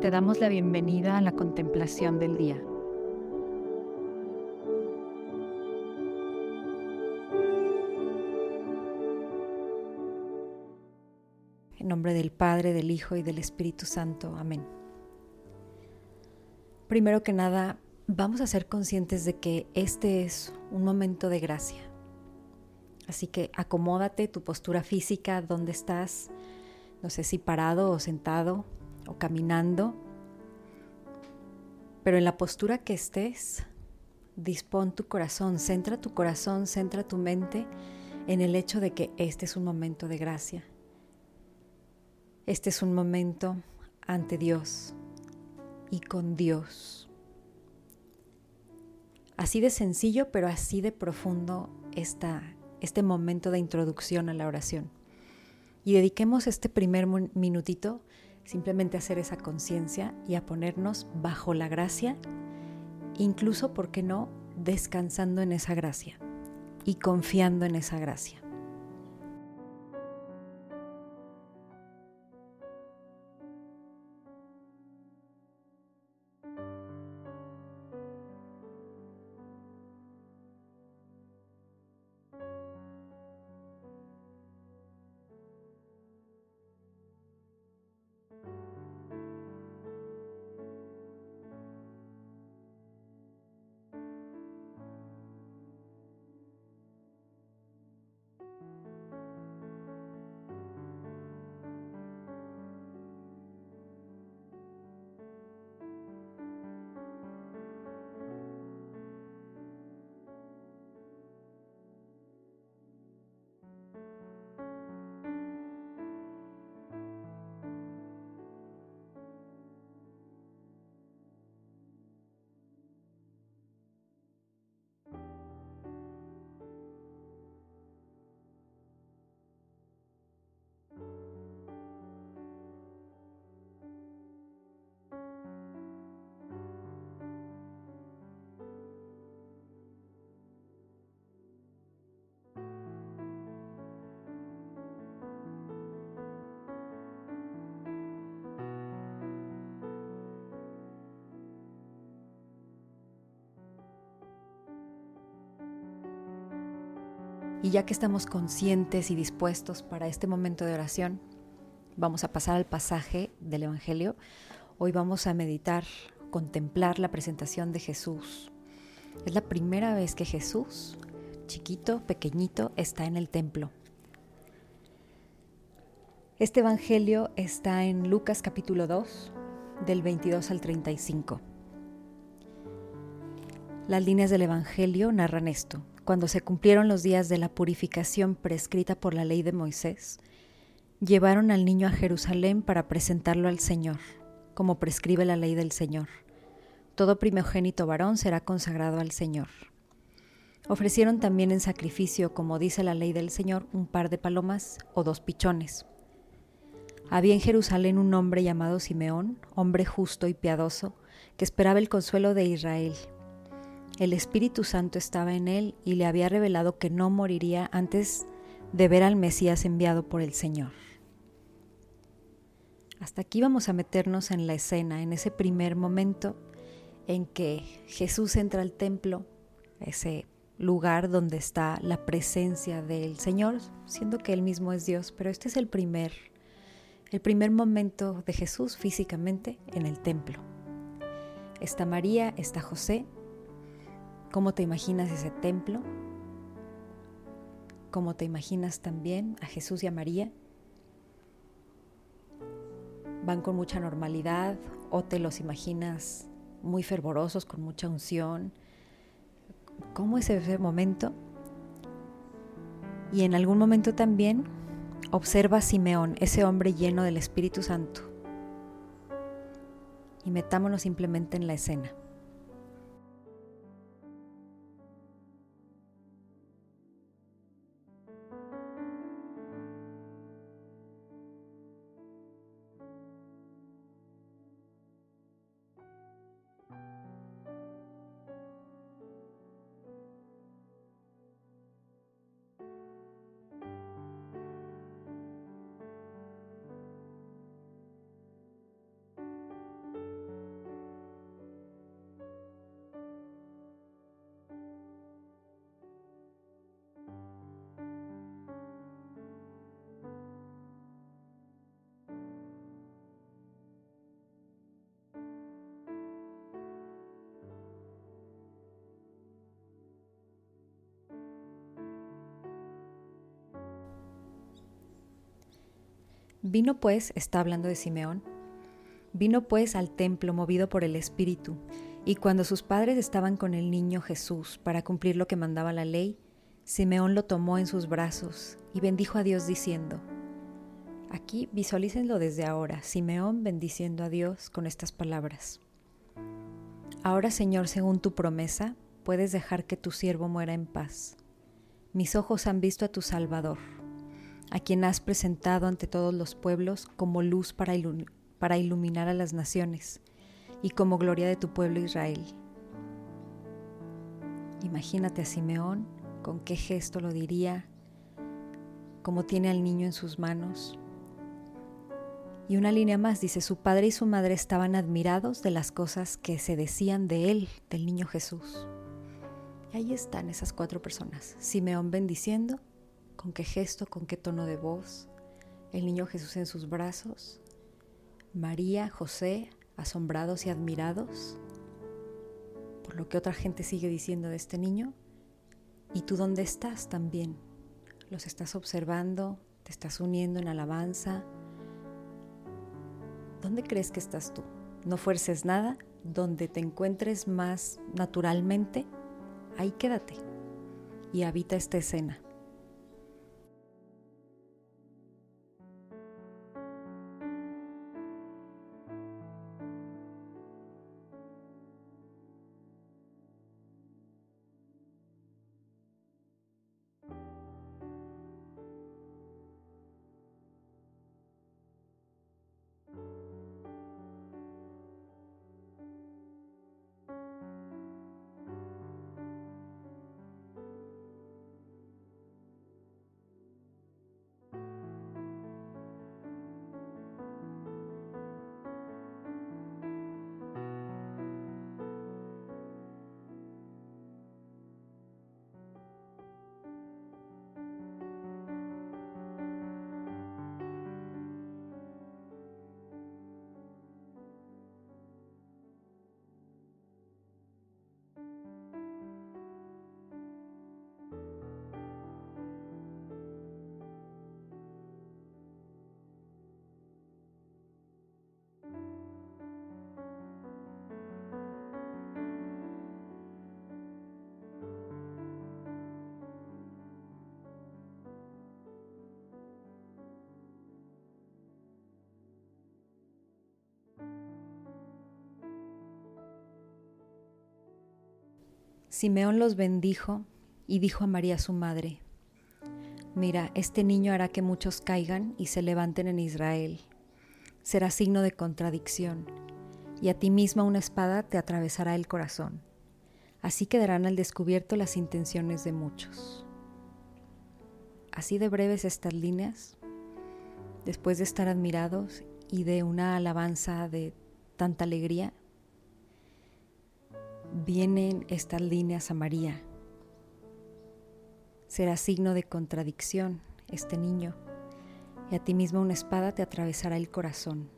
Te damos la bienvenida a la contemplación del día. En nombre del Padre, del Hijo y del Espíritu Santo. Amén. Primero que nada, vamos a ser conscientes de que este es un momento de gracia. Así que acomódate tu postura física, donde estás, no sé si parado o sentado o caminando, pero en la postura que estés, dispón tu corazón, centra tu corazón, centra tu mente en el hecho de que este es un momento de gracia. Este es un momento ante Dios y con Dios. Así de sencillo, pero así de profundo está este momento de introducción a la oración. Y dediquemos este primer minutito simplemente hacer esa conciencia y a ponernos bajo la gracia, incluso, ¿por qué no?, descansando en esa gracia y confiando en esa gracia. Y ya que estamos conscientes y dispuestos para este momento de oración, vamos a pasar al pasaje del Evangelio. Hoy vamos a meditar, contemplar la presentación de Jesús. Es la primera vez que Jesús, chiquito, pequeñito, está en el templo. Este Evangelio está en Lucas capítulo 2, del 22 al 35. Las líneas del Evangelio narran esto cuando se cumplieron los días de la purificación prescrita por la ley de Moisés, llevaron al niño a Jerusalén para presentarlo al Señor, como prescribe la ley del Señor. Todo primogénito varón será consagrado al Señor. Ofrecieron también en sacrificio, como dice la ley del Señor, un par de palomas o dos pichones. Había en Jerusalén un hombre llamado Simeón, hombre justo y piadoso, que esperaba el consuelo de Israel el Espíritu Santo estaba en él y le había revelado que no moriría antes de ver al Mesías enviado por el Señor. Hasta aquí vamos a meternos en la escena, en ese primer momento en que Jesús entra al templo, ese lugar donde está la presencia del Señor, siendo que él mismo es Dios, pero este es el primer el primer momento de Jesús físicamente en el templo. Está María, está José, ¿Cómo te imaginas ese templo? ¿Cómo te imaginas también a Jesús y a María? ¿Van con mucha normalidad o te los imaginas muy fervorosos, con mucha unción? ¿Cómo es ese momento? Y en algún momento también observa a Simeón, ese hombre lleno del Espíritu Santo. Y metámonos simplemente en la escena. Vino pues, está hablando de Simeón, vino pues al templo movido por el Espíritu, y cuando sus padres estaban con el niño Jesús para cumplir lo que mandaba la ley, Simeón lo tomó en sus brazos y bendijo a Dios diciendo, Aquí visualícenlo desde ahora, Simeón bendiciendo a Dios con estas palabras. Ahora Señor, según tu promesa, puedes dejar que tu siervo muera en paz. Mis ojos han visto a tu Salvador a quien has presentado ante todos los pueblos como luz para, para iluminar a las naciones y como gloria de tu pueblo Israel. Imagínate a Simeón, con qué gesto lo diría, cómo tiene al niño en sus manos. Y una línea más dice, su padre y su madre estaban admirados de las cosas que se decían de él, del niño Jesús. Y ahí están esas cuatro personas, Simeón bendiciendo, con qué gesto, con qué tono de voz, el niño Jesús en sus brazos, María, José, asombrados y admirados por lo que otra gente sigue diciendo de este niño. ¿Y tú dónde estás también? ¿Los estás observando? ¿Te estás uniendo en alabanza? ¿Dónde crees que estás tú? No fuerces nada, donde te encuentres más naturalmente, ahí quédate y habita esta escena. Simeón los bendijo y dijo a María su madre, Mira, este niño hará que muchos caigan y se levanten en Israel. Será signo de contradicción, y a ti misma una espada te atravesará el corazón. Así quedarán al descubierto las intenciones de muchos. Así de breves estas líneas, después de estar admirados y de una alabanza de tanta alegría, vienen estas líneas a María. Será signo de contradicción este niño, y a ti mismo una espada te atravesará el corazón.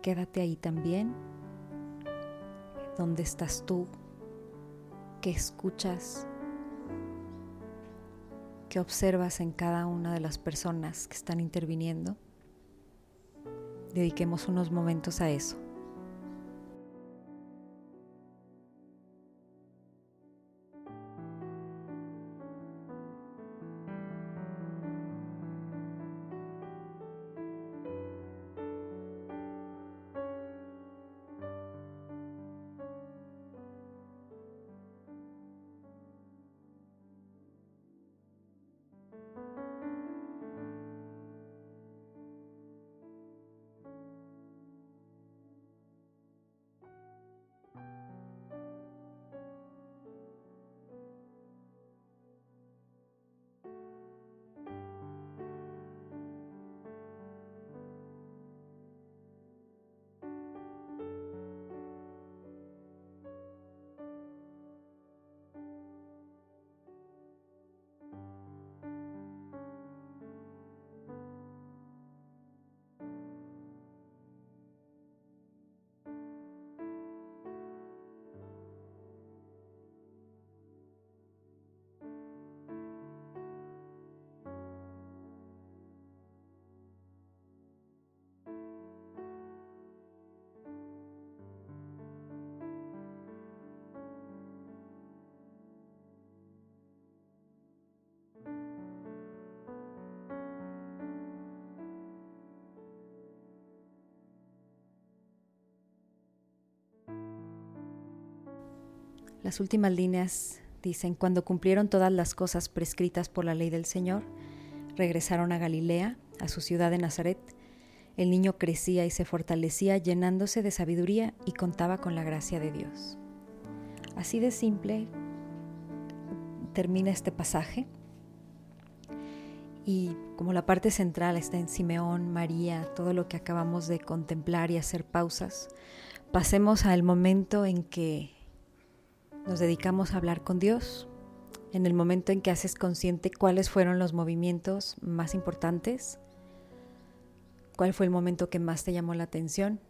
Quédate ahí también. ¿Dónde estás tú? ¿Qué escuchas? ¿Qué observas en cada una de las personas que están interviniendo? Dediquemos unos momentos a eso. Las últimas líneas dicen, cuando cumplieron todas las cosas prescritas por la ley del Señor, regresaron a Galilea, a su ciudad de Nazaret. El niño crecía y se fortalecía llenándose de sabiduría y contaba con la gracia de Dios. Así de simple termina este pasaje. Y como la parte central está en Simeón, María, todo lo que acabamos de contemplar y hacer pausas, pasemos al momento en que nos dedicamos a hablar con Dios, en el momento en que haces consciente cuáles fueron los movimientos más importantes, cuál fue el momento que más te llamó la atención,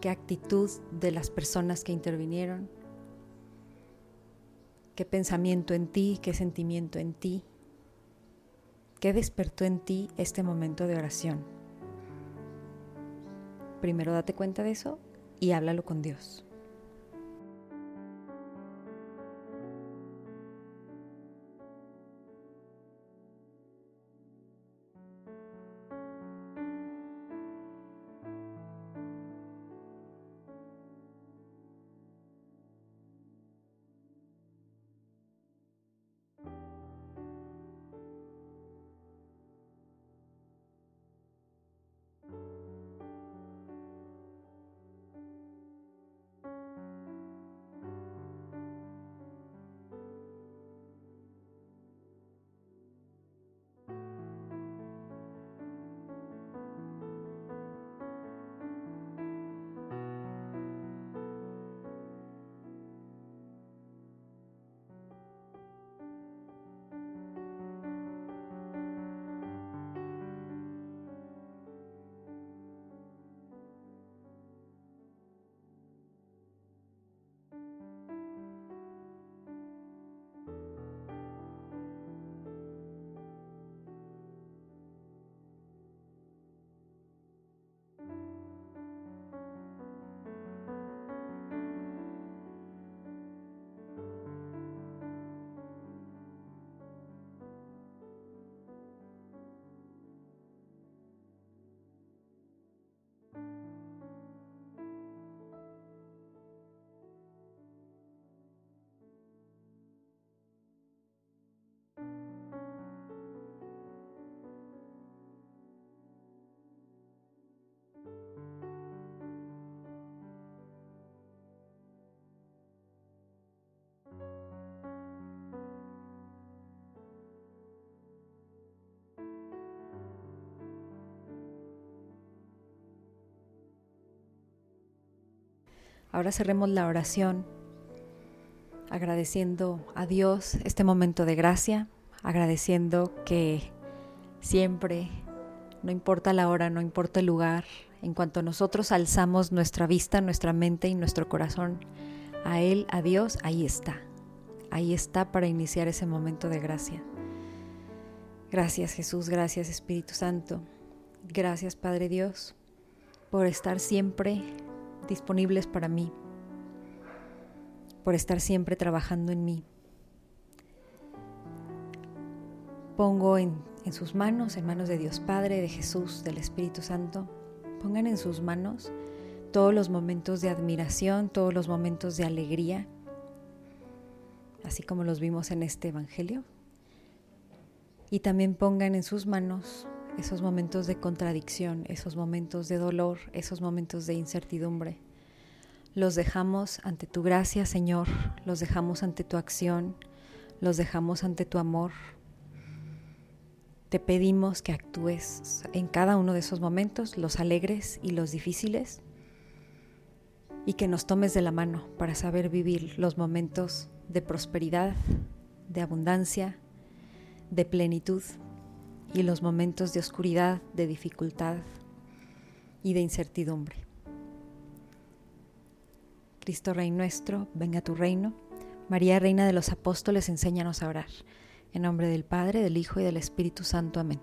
qué actitud de las personas que intervinieron, qué pensamiento en ti, qué sentimiento en ti, qué despertó en ti este momento de oración. Primero date cuenta de eso y háblalo con Dios. Ahora cerremos la oración agradeciendo a Dios este momento de gracia, agradeciendo que siempre, no importa la hora, no importa el lugar, en cuanto nosotros alzamos nuestra vista, nuestra mente y nuestro corazón a Él, a Dios, ahí está. Ahí está para iniciar ese momento de gracia. Gracias Jesús, gracias Espíritu Santo. Gracias Padre Dios por estar siempre disponibles para mí, por estar siempre trabajando en mí. Pongo en, en, sus manos, en manos de Dios Padre, de Jesús, del Espíritu Santo, pongan en sus manos todos los momentos de admiración, todos los momentos de alegría, así como los vimos en este Evangelio. Y también pongan en sus manos esos momentos de contradicción, esos momentos de dolor, esos momentos de incertidumbre. Los dejamos ante tu gracia, Señor, los dejamos ante tu acción, los dejamos ante tu amor. Te pedimos que actúes en cada uno de esos momentos, los alegres y los difíciles, y que nos tomes de la mano para saber vivir los momentos de prosperidad, de abundancia, de plenitud y los momentos de oscuridad, de dificultad y de incertidumbre. Cristo Rey nuestro, venga tu reino. María, Reina de los Apóstoles, enséñanos a orar. En nombre del Padre, del Hijo y del Espíritu Santo. Amén.